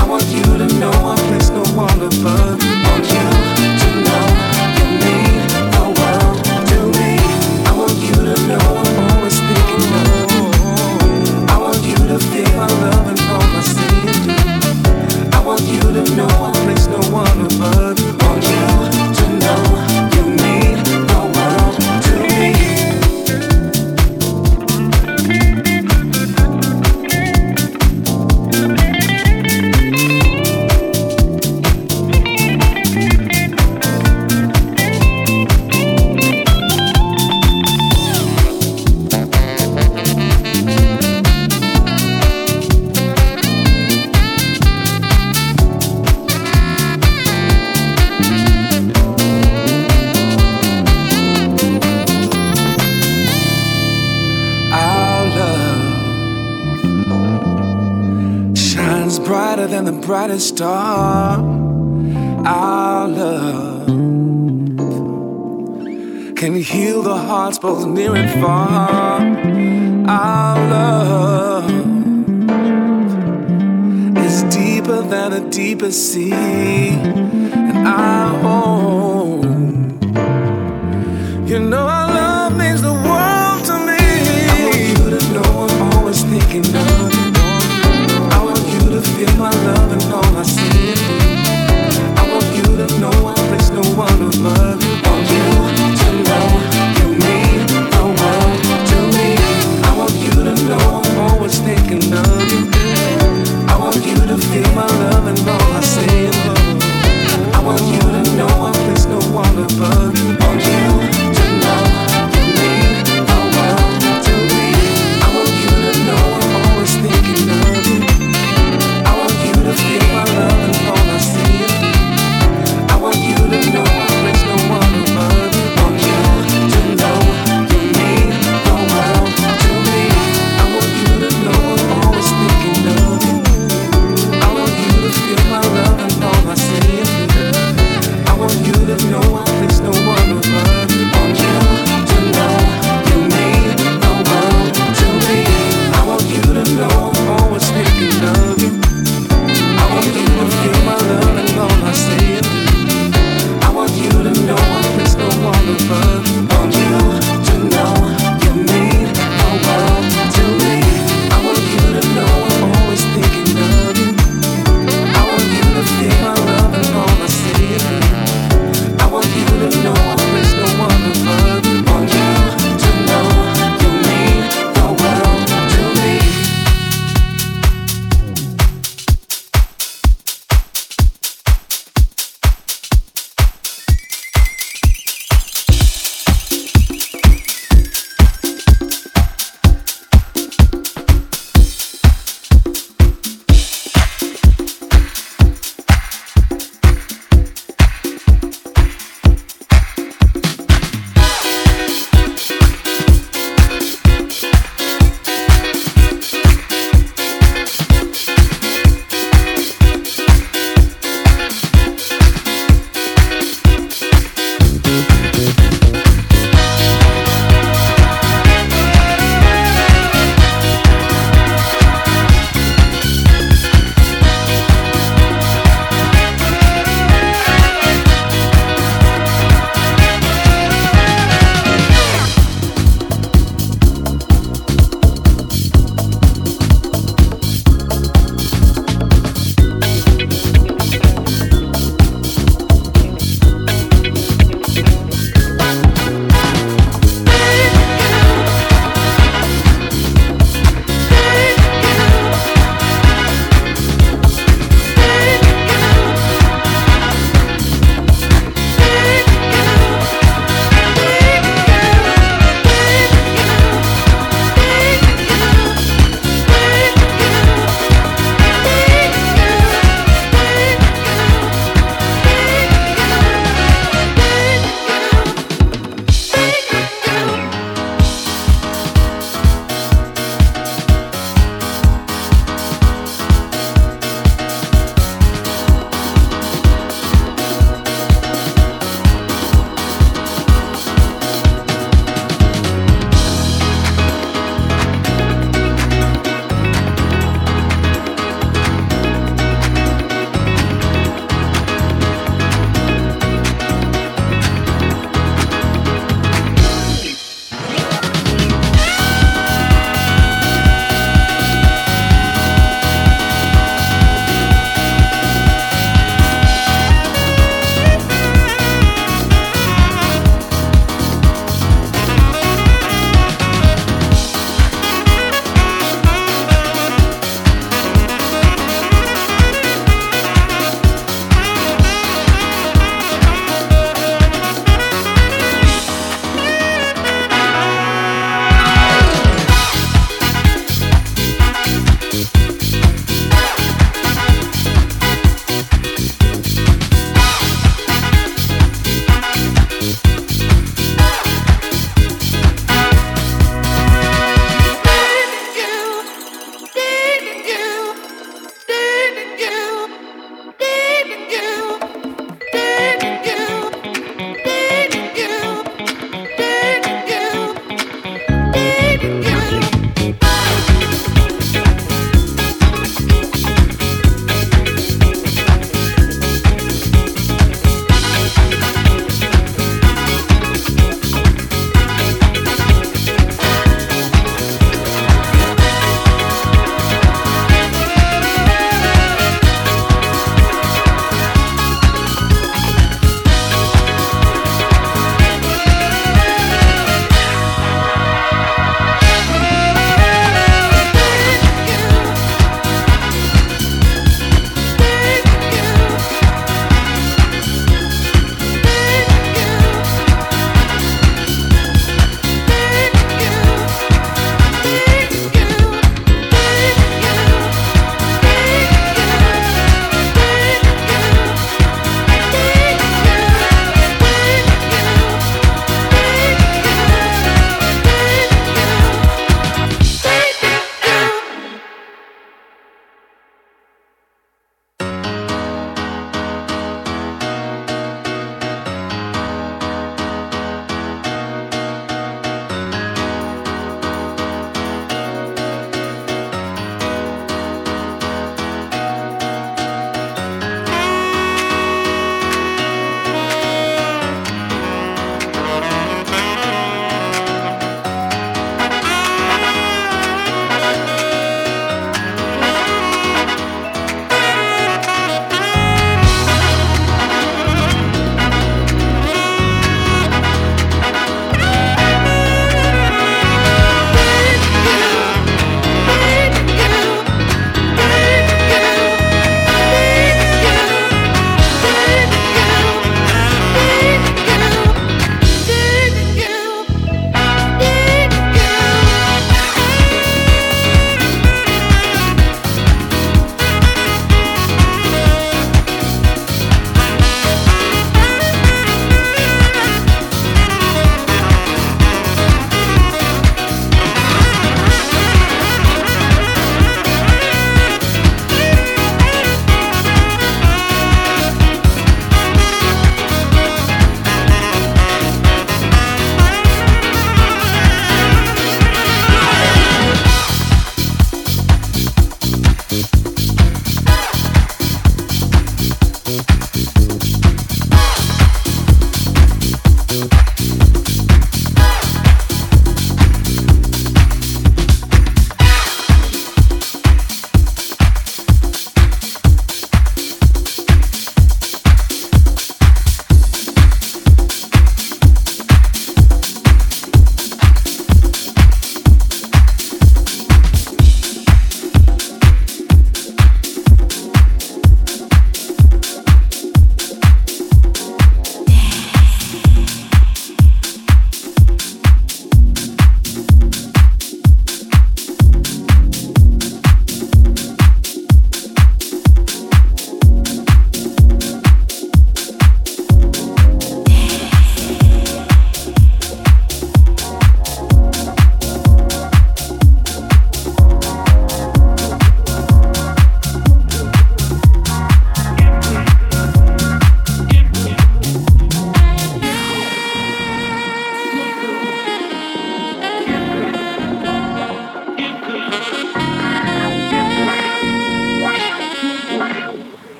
I want you to know I place no one above on you. star